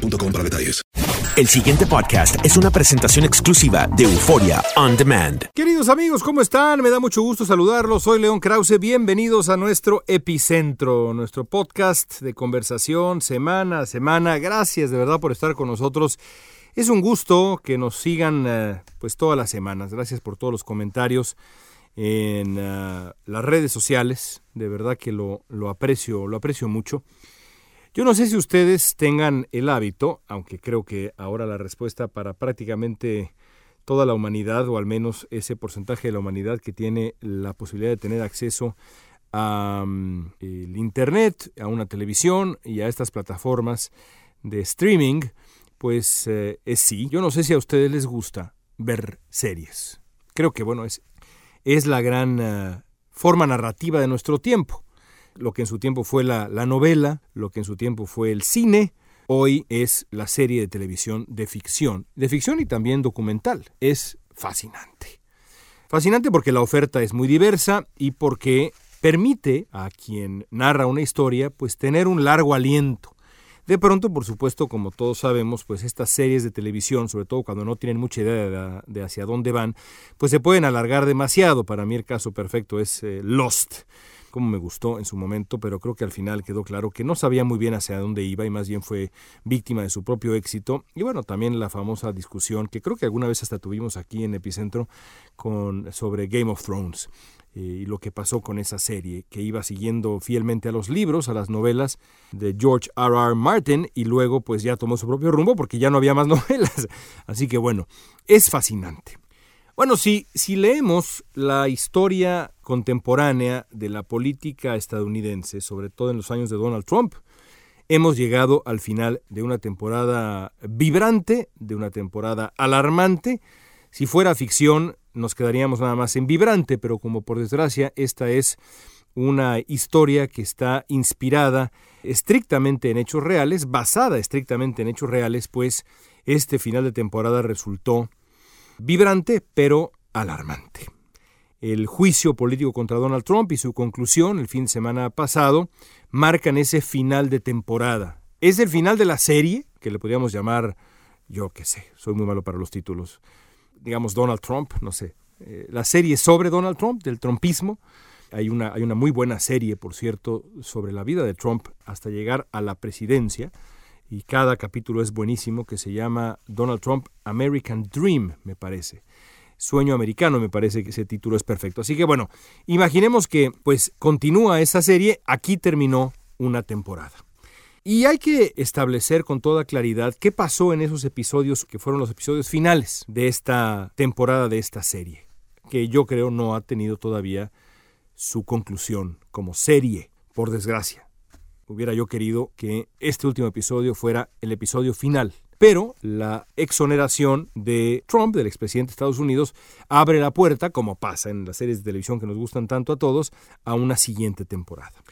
boostmobile.com para detalles. El siguiente podcast es una presentación exclusiva de Euforia On Demand. Queridos amigos, ¿cómo están? Me da mucho gusto saludarlos. Soy León Krause. Bienvenidos a nuestro Epicentro, nuestro podcast de conversación semana a semana. Gracias de verdad por estar con nosotros. Es un gusto que nos sigan eh, pues todas las semanas. Gracias por todos los comentarios en uh, las redes sociales. De verdad que lo, lo aprecio, lo aprecio mucho. Yo no sé si ustedes tengan el hábito, aunque creo que ahora la respuesta para prácticamente toda la humanidad, o al menos ese porcentaje de la humanidad que tiene la posibilidad de tener acceso a um, el Internet, a una televisión y a estas plataformas de streaming, pues eh, es sí. Yo no sé si a ustedes les gusta ver series. Creo que, bueno, es, es la gran uh, forma narrativa de nuestro tiempo lo que en su tiempo fue la, la novela, lo que en su tiempo fue el cine, hoy es la serie de televisión de ficción, de ficción y también documental. Es fascinante. Fascinante porque la oferta es muy diversa y porque permite a quien narra una historia pues tener un largo aliento. De pronto, por supuesto, como todos sabemos, pues estas series de televisión, sobre todo cuando no tienen mucha idea de, hacia dónde van, pues se pueden alargar demasiado. Para mí el caso perfecto es eh, Lost como me gustó en su momento, pero creo que al final quedó claro que no sabía muy bien hacia dónde iba y más bien fue víctima de su propio éxito. Y bueno, también la famosa discusión que creo que alguna vez hasta tuvimos aquí en Epicentro con, sobre Game of Thrones eh, y lo que pasó con esa serie, que iba siguiendo fielmente a los libros, a las novelas de George R. R. Martin y luego pues ya tomó su propio rumbo porque ya no había más novelas. Así que bueno, es fascinante. Bueno, si, si leemos la historia contemporánea de la política estadounidense, sobre todo en los años de Donald Trump, hemos llegado al final de una temporada vibrante, de una temporada alarmante. Si fuera ficción, nos quedaríamos nada más en vibrante, pero como por desgracia esta es una historia que está inspirada estrictamente en hechos reales, basada estrictamente en hechos reales, pues este final de temporada resultó vibrante pero alarmante. El juicio político contra Donald Trump y su conclusión el fin de semana pasado marcan ese final de temporada. Es el final de la serie, que le podríamos llamar, yo qué sé, soy muy malo para los títulos, digamos Donald Trump, no sé, eh, la serie sobre Donald Trump, del trumpismo. Hay una, hay una muy buena serie, por cierto, sobre la vida de Trump hasta llegar a la presidencia y cada capítulo es buenísimo, que se llama Donald Trump American Dream, me parece. Sueño americano, me parece que ese título es perfecto. Así que bueno, imaginemos que pues continúa esa serie, aquí terminó una temporada. Y hay que establecer con toda claridad qué pasó en esos episodios que fueron los episodios finales de esta temporada de esta serie, que yo creo no ha tenido todavía su conclusión como serie, por desgracia hubiera yo querido que este último episodio fuera el episodio final. Pero la exoneración de Trump, del expresidente de Estados Unidos, abre la puerta, como pasa en las series de televisión que nos gustan tanto a todos, a una siguiente temporada.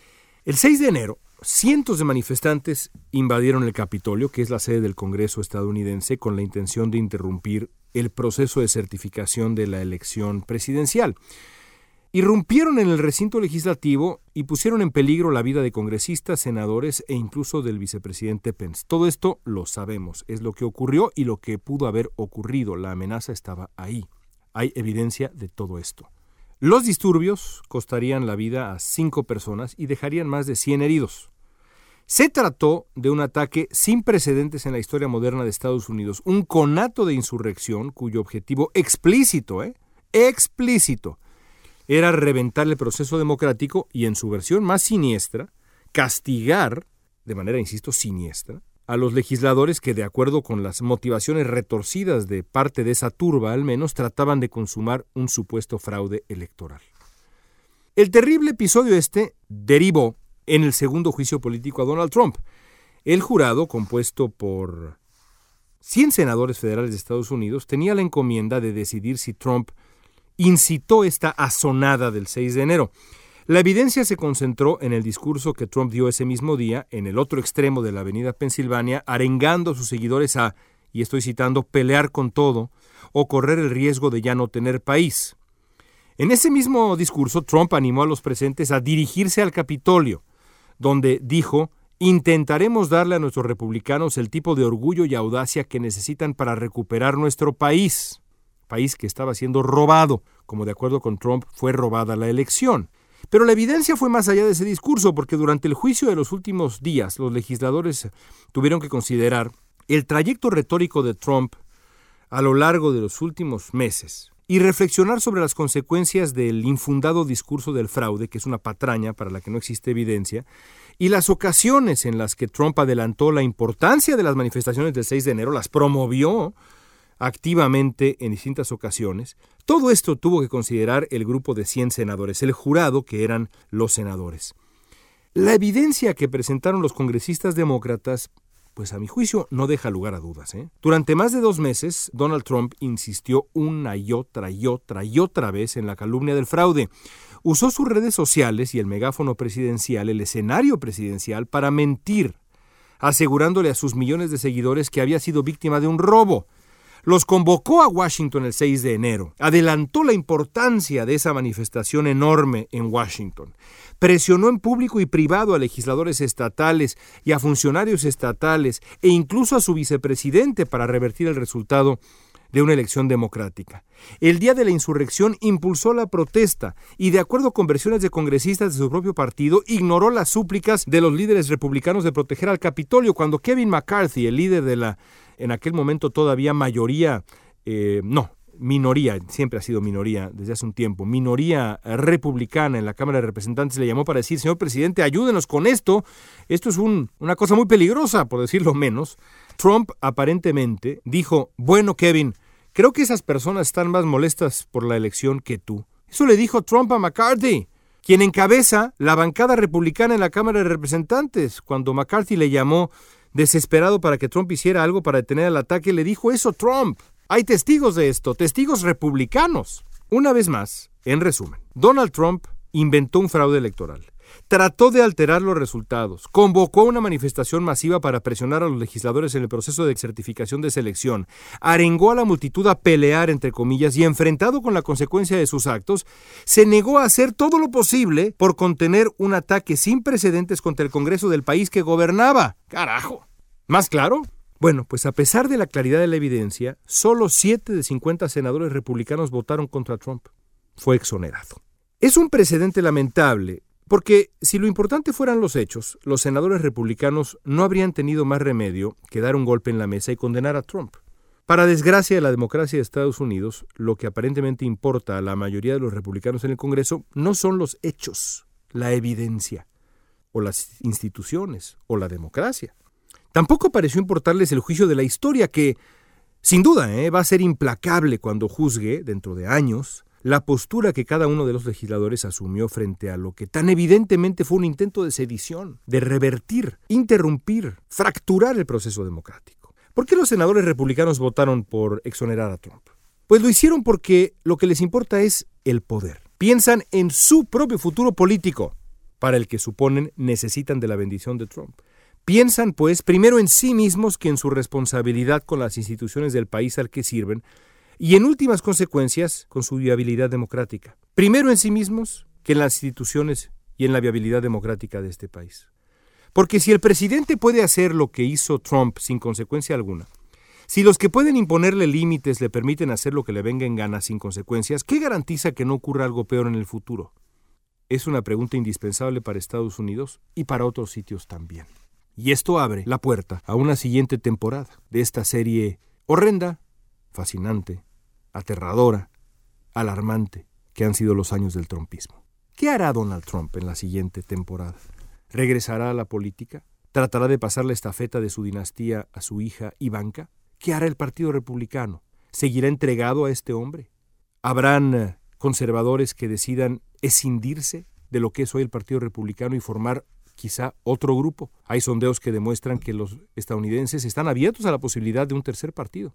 El 6 de enero, cientos de manifestantes invadieron el Capitolio, que es la sede del Congreso estadounidense, con la intención de interrumpir el proceso de certificación de la elección presidencial irrumpieron en el recinto legislativo y pusieron en peligro la vida de congresistas, senadores e incluso del vicepresidente Pence. Todo esto lo sabemos, es lo que ocurrió y lo que pudo haber ocurrido. La amenaza estaba ahí. Hay evidencia de todo esto. Los disturbios costarían la vida a cinco personas y dejarían más de 100 heridos. Se trató de un ataque sin precedentes en la historia moderna de Estados Unidos, un conato de insurrección cuyo objetivo explícito, ¿eh? explícito, era reventar el proceso democrático y en su versión más siniestra, castigar, de manera, insisto, siniestra, a los legisladores que, de acuerdo con las motivaciones retorcidas de parte de esa turba al menos, trataban de consumar un supuesto fraude electoral. El terrible episodio este derivó en el segundo juicio político a Donald Trump. El jurado, compuesto por 100 senadores federales de Estados Unidos, tenía la encomienda de decidir si Trump incitó esta azonada del 6 de enero. La evidencia se concentró en el discurso que Trump dio ese mismo día en el otro extremo de la avenida Pensilvania, arengando a sus seguidores a, y estoy citando, pelear con todo o correr el riesgo de ya no tener país. En ese mismo discurso, Trump animó a los presentes a dirigirse al Capitolio, donde dijo, intentaremos darle a nuestros republicanos el tipo de orgullo y audacia que necesitan para recuperar nuestro país país que estaba siendo robado, como de acuerdo con Trump fue robada la elección. Pero la evidencia fue más allá de ese discurso, porque durante el juicio de los últimos días los legisladores tuvieron que considerar el trayecto retórico de Trump a lo largo de los últimos meses y reflexionar sobre las consecuencias del infundado discurso del fraude, que es una patraña para la que no existe evidencia, y las ocasiones en las que Trump adelantó la importancia de las manifestaciones del 6 de enero, las promovió, activamente en distintas ocasiones. Todo esto tuvo que considerar el grupo de 100 senadores, el jurado que eran los senadores. La evidencia que presentaron los congresistas demócratas, pues a mi juicio no deja lugar a dudas. ¿eh? Durante más de dos meses, Donald Trump insistió una y otra y otra y otra vez en la calumnia del fraude. Usó sus redes sociales y el megáfono presidencial, el escenario presidencial, para mentir, asegurándole a sus millones de seguidores que había sido víctima de un robo los convocó a Washington el 6 de enero, adelantó la importancia de esa manifestación enorme en Washington, presionó en público y privado a legisladores estatales y a funcionarios estatales e incluso a su vicepresidente para revertir el resultado de una elección democrática. El día de la insurrección impulsó la protesta y, de acuerdo con versiones de congresistas de su propio partido, ignoró las súplicas de los líderes republicanos de proteger al Capitolio cuando Kevin McCarthy, el líder de la en aquel momento todavía mayoría, eh, no, minoría, siempre ha sido minoría desde hace un tiempo, minoría republicana en la Cámara de Representantes le llamó para decir, señor presidente, ayúdenos con esto, esto es una cosa muy peligrosa, por decirlo menos. Trump aparentemente dijo, bueno, Kevin, creo que esas personas están más molestas por la elección que tú. Eso le dijo Trump a McCarthy, quien encabeza la bancada republicana en la Cámara de Representantes, cuando McCarthy le llamó desesperado para que Trump hiciera algo para detener el ataque, le dijo eso Trump. Hay testigos de esto, testigos republicanos. Una vez más, en resumen, Donald Trump inventó un fraude electoral. Trató de alterar los resultados, convocó una manifestación masiva para presionar a los legisladores en el proceso de certificación de selección, arengó a la multitud a pelear, entre comillas, y enfrentado con la consecuencia de sus actos, se negó a hacer todo lo posible por contener un ataque sin precedentes contra el Congreso del país que gobernaba. Carajo. ¿Más claro? Bueno, pues a pesar de la claridad de la evidencia, solo 7 de 50 senadores republicanos votaron contra Trump. Fue exonerado. Es un precedente lamentable porque si lo importante fueran los hechos, los senadores republicanos no habrían tenido más remedio que dar un golpe en la mesa y condenar a Trump. Para desgracia de la democracia de Estados Unidos, lo que aparentemente importa a la mayoría de los republicanos en el Congreso no son los hechos, la evidencia, o las instituciones, o la democracia. Tampoco pareció importarles el juicio de la historia, que, sin duda, ¿eh? va a ser implacable cuando juzgue, dentro de años, la postura que cada uno de los legisladores asumió frente a lo que tan evidentemente fue un intento de sedición, de revertir, interrumpir, fracturar el proceso democrático. ¿Por qué los senadores republicanos votaron por exonerar a Trump? Pues lo hicieron porque lo que les importa es el poder. Piensan en su propio futuro político, para el que suponen necesitan de la bendición de Trump. Piensan, pues, primero en sí mismos que en su responsabilidad con las instituciones del país al que sirven, y en últimas consecuencias con su viabilidad democrática. Primero en sí mismos que en las instituciones y en la viabilidad democrática de este país. Porque si el presidente puede hacer lo que hizo Trump sin consecuencia alguna, si los que pueden imponerle límites le permiten hacer lo que le venga en gana sin consecuencias, ¿qué garantiza que no ocurra algo peor en el futuro? Es una pregunta indispensable para Estados Unidos y para otros sitios también. Y esto abre la puerta a una siguiente temporada de esta serie horrenda, fascinante, aterradora, alarmante que han sido los años del trumpismo. ¿Qué hará Donald Trump en la siguiente temporada? ¿Regresará a la política? ¿Tratará de pasar la estafeta de su dinastía a su hija Ivanka? ¿Qué hará el Partido Republicano? ¿Seguirá entregado a este hombre? ¿Habrán eh, conservadores que decidan escindirse de lo que es hoy el Partido Republicano y formar quizá otro grupo. Hay sondeos que demuestran que los estadounidenses están abiertos a la posibilidad de un tercer partido.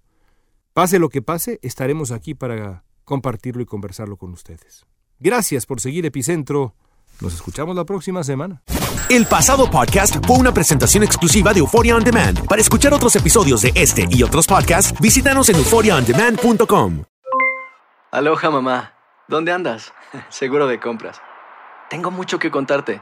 Pase lo que pase, estaremos aquí para compartirlo y conversarlo con ustedes. Gracias por seguir Epicentro. Nos escuchamos la próxima semana. El pasado podcast fue una presentación exclusiva de Euphoria On Demand. Para escuchar otros episodios de este y otros podcasts, visítanos en euphoriaondemand.com. Aloha mamá, ¿dónde andas? Seguro de compras. Tengo mucho que contarte.